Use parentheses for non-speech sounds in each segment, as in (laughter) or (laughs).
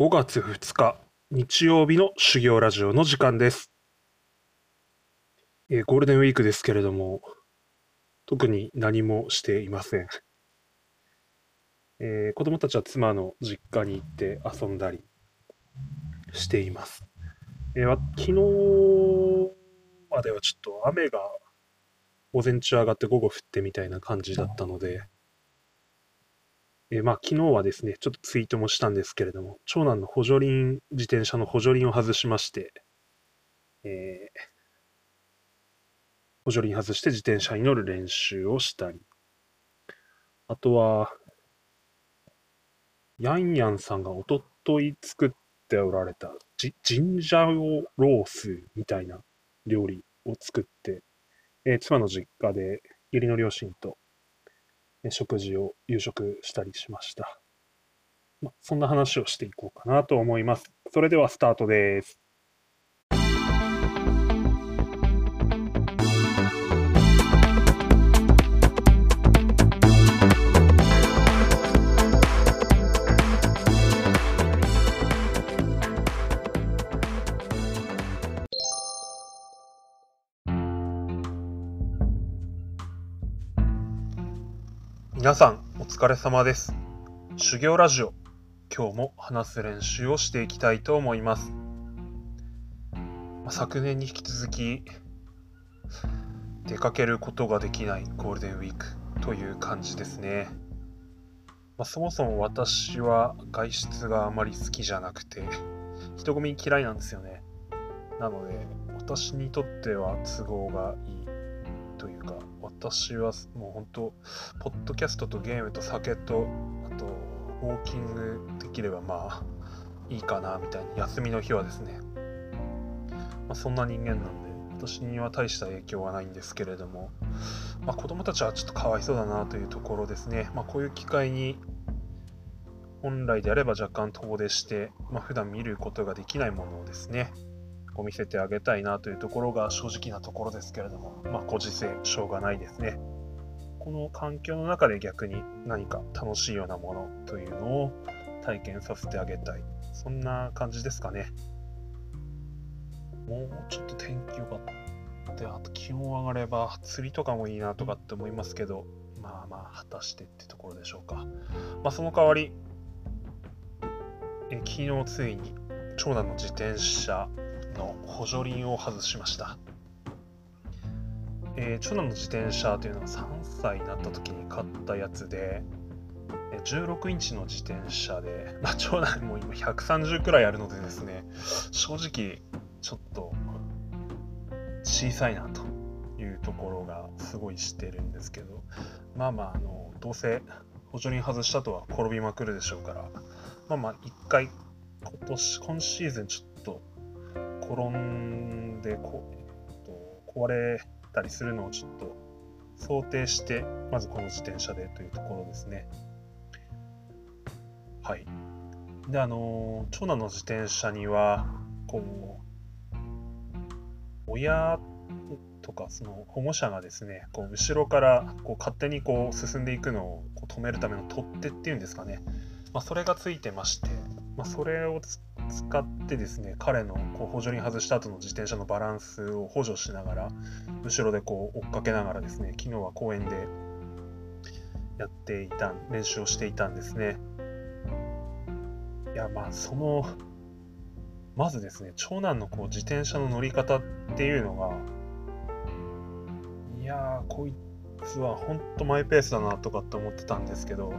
5月2日日曜日の修行ラジオの時間です。えーゴールデンウィークですけれども、特に何もしていません。えー子供たちは妻の実家に行って遊んだりしています。えーわ昨日まではちょっと雨が午前中上がって午後降ってみたいな感じだったので、えーまあ昨日はですね、ちょっとツイートもしたんですけれども、長男の補助輪、自転車の補助輪を外しまして、えー補助輪外して自転車に乗る練習をしたり、あとは、ヤンヤンさんがおととい作っておられたジジンジャーロースみたいな料理を作って、えー妻の実家で義理の両親と食事を夕食したりしました。ま、そんな話をしていこうかなと思います。それではスタートです。皆さん、お疲れ様です。修行ラジオ、今日も話す練習をしていきたいと思います。昨年に引き続き、出かけることができないゴールデンウィークという感じですね。まあ、そもそも私は外出があまり好きじゃなくて、人混み嫌いなんですよね。なので、私にとっては都合がいいというか、私はもう本当、ポッドキャストとゲームと酒と、あと、ウォーキングできればまあ、いいかな、みたいに、休みの日はですね。まあ、そんな人間なんで、私には大した影響はないんですけれども、まあ、子供たちはちょっとかわいそうだなというところですね。まあ、こういう機会に、本来であれば若干遠出して、まあ、普段見ることができないものをですね、こう見せてあげたいなというところが正直なところですけれども、まあ、ご時世、しょうがないですね。この環境の中で逆に何か楽しいようなものというのを体験させてあげたい。そんな感じですかね。もうちょっと天気良かった。あと気温上がれば釣りとかもいいなとかって思いますけど、まあまあ果たしてってところでしょうか。まあその代わり、え昨日ついに長男の自転車の補助輪を外しました。えー長男の自転車というのは3歳になった時に買ったやつで、16インチの自転車で、(laughs) まあ、長男も今130くらいあるのでですね、正直ちょっと小さいなというところがすごいしてるんですけど、まあまあ、あのどうせ補助輪外したとは転びまくるでしょうから、まあまあ、一回今年、今シーズンちょっと転んでこ、えっと、壊れたりするのをちょっと想定して、まずこの自転車でというところですね。はい。で、あの、長男の自転車には、こう、親とか、その保護者がですね、こう後ろからこう勝手にこう進んでいくのをこう止めるための取っ手っていうんですかね。まあ、それがついてまして、まあ、それをつ使ってですね、彼のこう補助輪外した後の自転車のバランスを補助しながら、後ろでこう追っかけながらですね、昨日は公園でやっていた、練習をしていたんですね。いや、まあ、その、まずですね、長男のこう自転車の乗り方っていうのが、いや、こいつは本当マイペースだなとかって思ってたんですけど、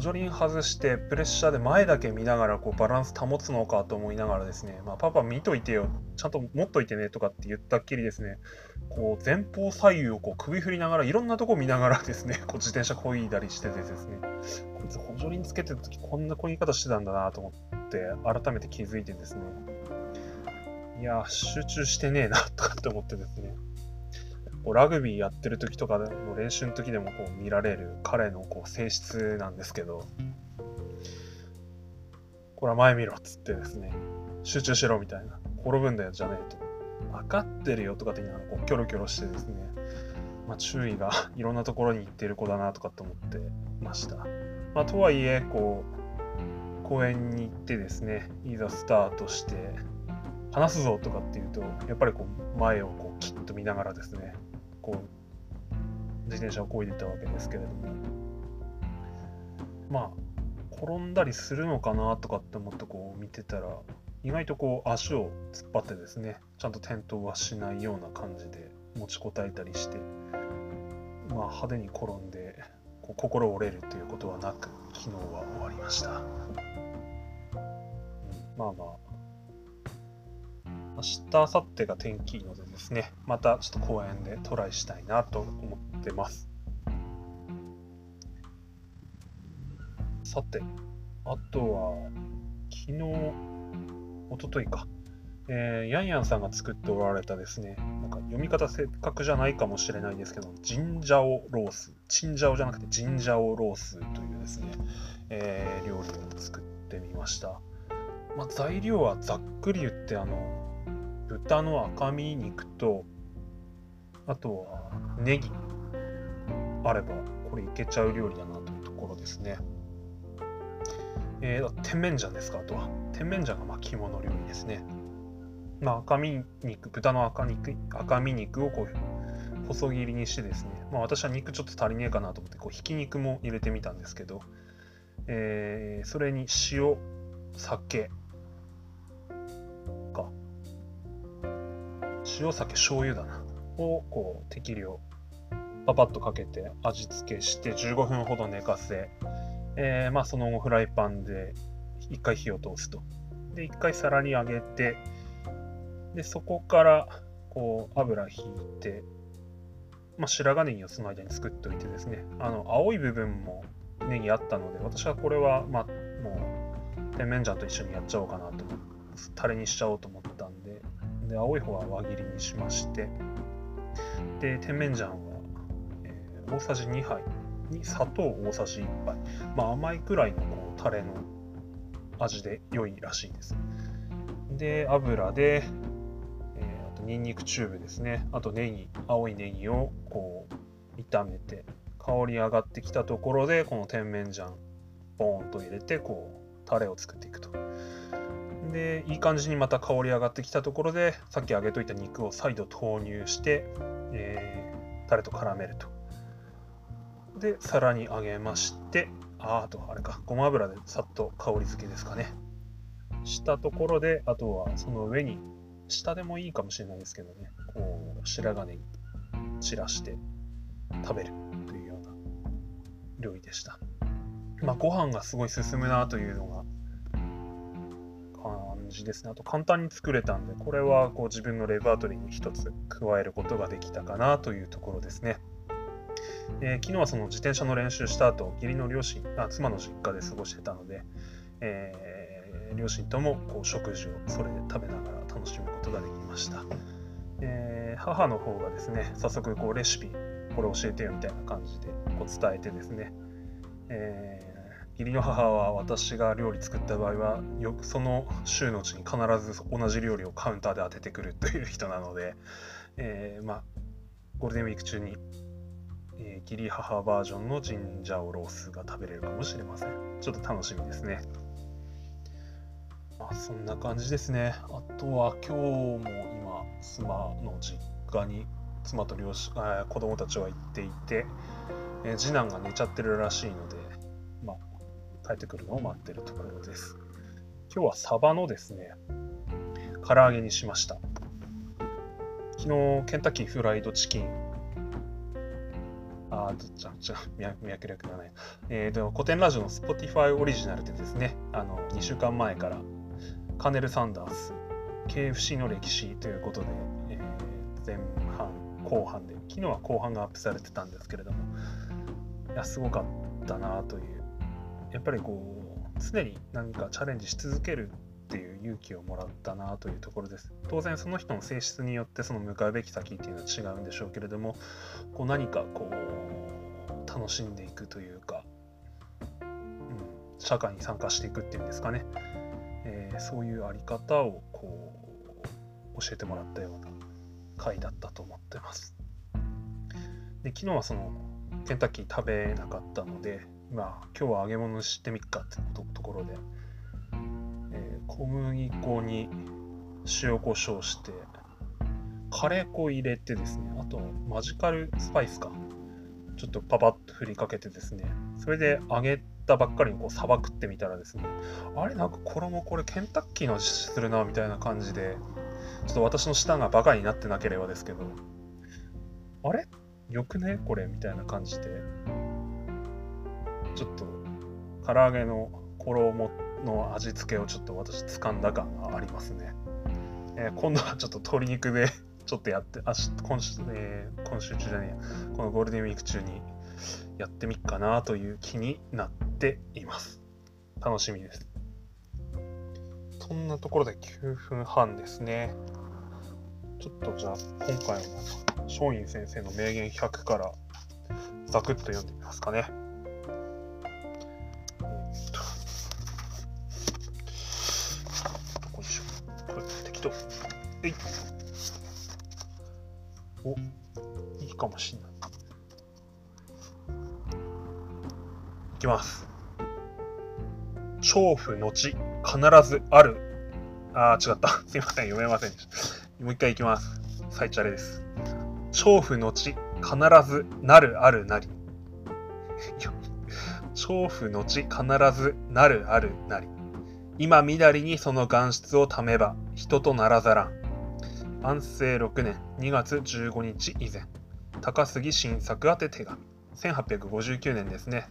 補助輪外してプレッシャーで前だけ見ながらこうバランス保つのかと思いながらですね、まあ、パパ見といてよ、ちゃんと持っといてねとかって言ったっきりですね、こう前方左右をこう首振りながらいろんなとこ見ながらですね、(laughs) こう自転車こいだりしててですね、こいつ補助輪つけてる時こんなこぎ方してたんだなと思って改めて気づいてですね、いや、集中してねえなとかって思ってですね、こうラグビーやってる時とかの練習の時でもこう見られる彼のこう性質なんですけど、これは前見ろっつってですね、集中しろみたいな、転ぶんだよじゃねえと。分かってるよとかって言いながらこうキョロキョロしてですね、まあ、注意がいろんなところに行ってる子だなとかって思ってました。まあ、とはいえこう公園に行ってですねいざスタートして話すぞとかっていうとやっぱりこう前をこうキッと見ながらですねこう自転車をこいでたわけですけれども。まあ転んだりするのかなとかって思ってこう見てたら意外とこう足を突っ張ってですねちゃんと転倒はしないような感じで持ちこたえたりしてまあ派手に転んでこう心折れるということはなく昨日は終わりました、うん、まあまあ明日明後日が天気いいのでですねまたちょっと公園でトライしたいなと思ってます。さて、あとは、昨日、おとといか、えー、ヤンヤンさんが作っておられたですね、なんか読み方正確じゃないかもしれないんですけど、ジンジャオロース、チンジャオじゃなくてジンジャオロースというですね、えー、料理を作ってみました。まあ、材料はざっくり言って、あの、豚の赤身肉と、あとはネギあれば、これいけちゃう料理だなというところですね。えー、甜麺醤ですか、あとは。甜麺醤がまあ肝の料理ですね。まあ、赤身肉、豚の赤肉赤身肉をこう細切りにしてですね、まあ、私は肉ちょっと足りねえかなと思ってこうひき肉も入れてみたんですけど、えー、それに塩、酒塩、酒、醤油だな。をこう適量パパッとかけて味付けして15分ほど寝かせえー、まあ、その後フライパンで一回火を通すと。で、一回皿に上げて、で、そこからこう油引いて、まあ、白髪ネギをその間に作っておいてですね、あの青い部分もネギあったので、私はこれは、まあ、もう、甜麺醤と一緒にやっちゃおうかなと、タレにしちゃおうと思ったんで、青い方は輪切りにしまして、で、甜麺醤は、えー、大さじ2杯に砂糖大さじ1杯、まあ、甘いくらいのこうタレの味で良いらしいです。で、油で、えー、あとニンニクチューブですね、あとネギ、青いネギをこう炒めて、香り上がってきたところで、この甜麺醤、ボーンと入れて、こう、タレを作っていくと。で、いい感じにまた香り上がってきたところで、さっき揚げといた肉を再度投入して、えー、タレと絡めると。で、皿にあげまして、ああと、あれか、ごま油でさっと香り付けですかね。したところで、あとはその上に、下でもいいかもしれないですけどね、こう、白髪に散らして食べるというような料理でした。まあ、ご飯がすごい進むなというのがじですね。あと簡単に作れたんで、これはこう自分のレパートリーに一つ加えることができたかなというところですね。えー、昨日はその自転車の練習した後、義理の両親、あ妻の実家で過ごしてたので、えー、両親ともこう食事をそれで食べながら楽しむことができました。えー、母の方がですね、早速こうレシピ、これ教えてよみたいな感じでこう伝えてですね、え、義理の母は私が料理作った場合はよくその週のうちに必ず同じ料理をカウンターで当ててくるという人なので、えー、まあゴールデンウィーク中にえー、義理母バージョンのジンジャオロースが食べれるかもしれません。ちょっと楽しみですね。まあ、そんな感じですね。あとは今日も今、妻の実家に妻と両親、子供たちは行っていて、えー、次男が寝ちゃってるらしいので、帰ってくるのを待ってるところです。今日はサバのですね、唐揚げにしました。昨日、ケンタッキーフライドチキンあ、ちゃ、ちゃ、脈略がない。えっ、ー、と、古典ラジオの Spotify オリジナルでですね、あの、2週間前から、カネル・サンダース、KFC の歴史ということで、えー、前半、後半で、昨日は後半がアップされてたんですけれども、いや、すごかったなという、やっぱりこう、常に何かチャレンジし続けるっていう勇気をもらったなというところです。当然その人の性質によってその向かうべき先っていうのは違うんでしょうけれども、こう何かこう楽しんでいくというか、うん、社会に参加していくっていうんですかね、えー、そういうあり方をこう教えてもらったような回だったと思ってます。で昨日はそのケンタッキー食べなかったので、まあ、今日は揚げ物してみっかってところで、えー、小麦粉に塩コショウしてカレー粉入れてですねあとマジカルスパイスかちょっとパパッと振りかけてですねそれで揚げたばっかりにこうさばくってみたらですねあれなんか衣これケンタッキーの味するなみたいな感じでちょっと私の舌がバカになってなければですけどあれ？よくね？これ？みたいな感じでちょっと唐揚げの衣の味付けをちょっと私掴んだ感がありますね、えー、今度はちょっと鶏肉で (laughs) ちょっとやって、あし今週、えー、今週中じゃねえこのゴールデンウィーク中にやってみっかなという気になっています。楽しみです。そんなところで9分半ですね。ちょっとじゃあ、今回は松陰先生の名言100からザクッと読んでみますかね。調布後、必ずある。あー、違った。(laughs) すいません、読めませんでした。もう一回いきます。サイチャレです。調布後、必ずなるあるなり。調布後、必ずなるあるなり。今みだりにその岩質をためば、人とならざらん。安政6年2月15日以前高杉晋作宛て手紙1859年ですね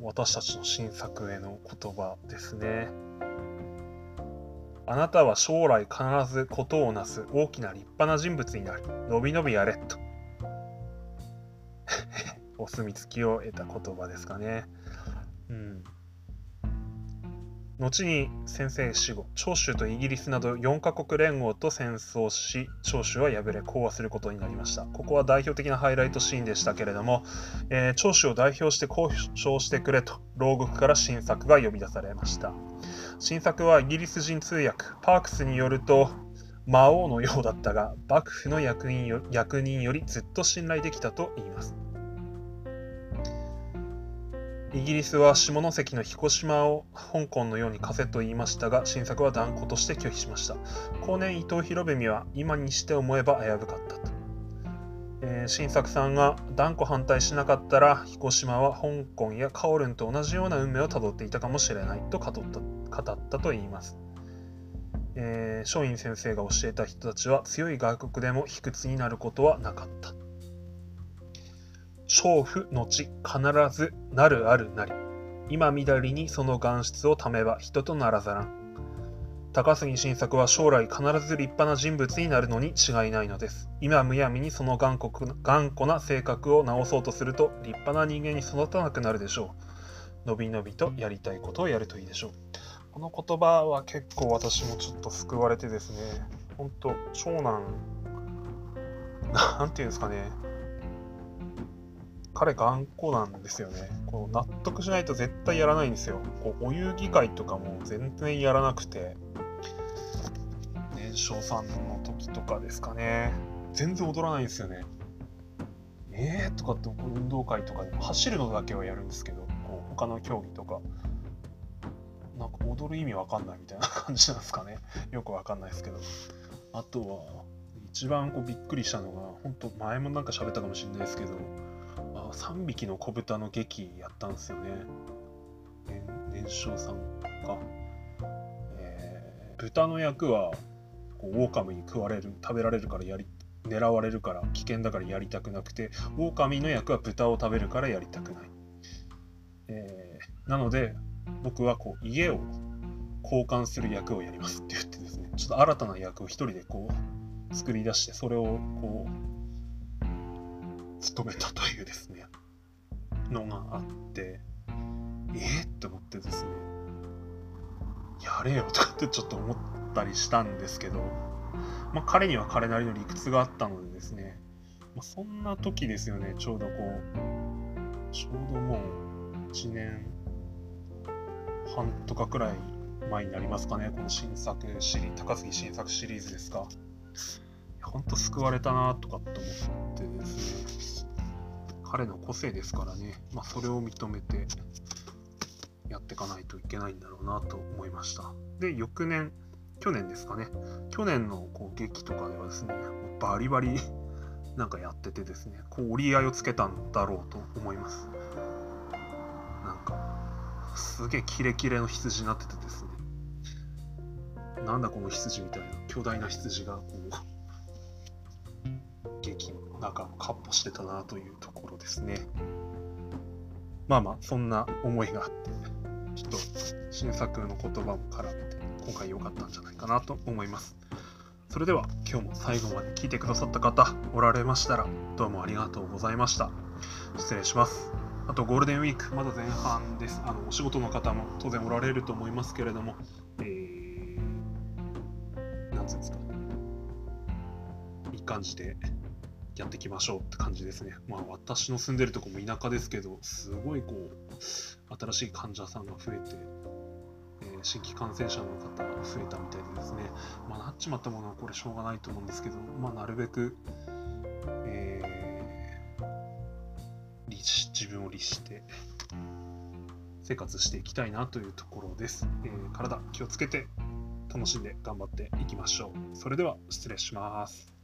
私たちの新作への言葉ですね。あなたは将来必ず事をなす大きな立派な人物になる。のびのびやれと。(laughs) お墨付きを得た言葉ですかね。うん。後に先生死後長州とイギリスなど4カ国連合と戦争し長州は敗れ講和することになりました。ここは代表的なハイライトシーンでしたけれども、えー、長州を代表して交渉してくれと牢獄から新作が呼び出されました。新作はイギリス人通訳パークスによると魔王のようだったが幕府の役人よ役人よりずっと信頼できたと言います。イギリスは下関の彦島を香港のように貸せと言いましたが、新作は断固として拒否しました。後年伊藤博文は今にして思えば危うかったと。えー、新作さんが断固反対しなかったら、彦島は香港やカオルンと同じような運命をたどっていたかもしれないと語った語ったと言います。えー、松陰先生が教えた人たちは強い外国でも卑屈になることはなかった。娼婦のち必ずなるあるなり。今みだりにその岩質をためば人とならざらん。高杉晋作は将来必ず立派な人物になるのに違いないのです。今むやみにその頑固頑固な性格を直そうとすると立派な人間に育たなくなるでしょう。のびのびとやりたいことをやるといいでしょう。この言葉は結構私もちょっと救われてですね、本当長男、なんていうんですかね、彼頑固なんですよね。こう納得しないと絶対やらないんですよ。こうお遊戯会とかも全然やらなくて、年少さんの時とかですかね。全然踊らないんですよね。えーとかって運動会とかでも走るのだけはやるんですけど、こう他の競技とか、なんか踊る意味わかんないみたいな感じなんですかね。よくわかんないですけど。あとは、一番こうびっくりしたのが、本当前もなんか喋ったかもしれないですけど、3匹の子豚の劇やったんですよね。年少さんか。えー、豚の役はこう狼に食われる食べられるからやり狙われるから危険だからやりたくなくて狼の役は豚を食べるからやりたくない。えー、なので僕はこう家を交換する役をやりますって言ってですねちょっと新たな役を一人でこう作り出してそれをこう務めたというですね、のがあって、えー、って思ってですね、やれよとかってちょっと思ったりしたんですけど、まあ、彼には彼なりの理屈があったのでですね、まあ、そんな時ですよね、ちょうどこう、ちょうどもう1年半とかくらい前になりますかね、この新作シリーズ、高杉新作シリーズですか。本当救われたなとかって思ってですね、彼の個性ですからね、まあ、それを認めてやっていかないといけないんだろうなと思いました。で、翌年、去年ですかね、去年のこう劇とかではですね、バリバリ (laughs) なんかやっててですね、こう折り合いをつけたんだろうと思います。なんか、すげえキレキレの羊になっててですね、なんだこの羊みたいな巨大な羊がこう劇の中のかっ歩してたなというところですね。まあまあそんな思いがあってちょっと新作の言葉も絡めて今回良かったんじゃないかなと思います。それでは今日も最後まで聞いてくださった方おられましたらどうもありがとうございました。失礼します。あとゴールデンウィークまだ前半です。あのお仕事の方も当然おられると思いますけれども、えー、なんつうんですか。いい感じでやっていきましょうって感じですね。まあ私の住んでるとこも田舎ですけど、すごいこう、新しい患者さんが増えてえ、新規感染者の方が増えたみたいでですね、まあ、なっちまったものはこれしょうがないと思うんですけど、まあ、なるべく、えー、自分を律して生活していきたいなというところです。えー、体気をつけて楽しんで頑張っていきましょう。それでは失礼します。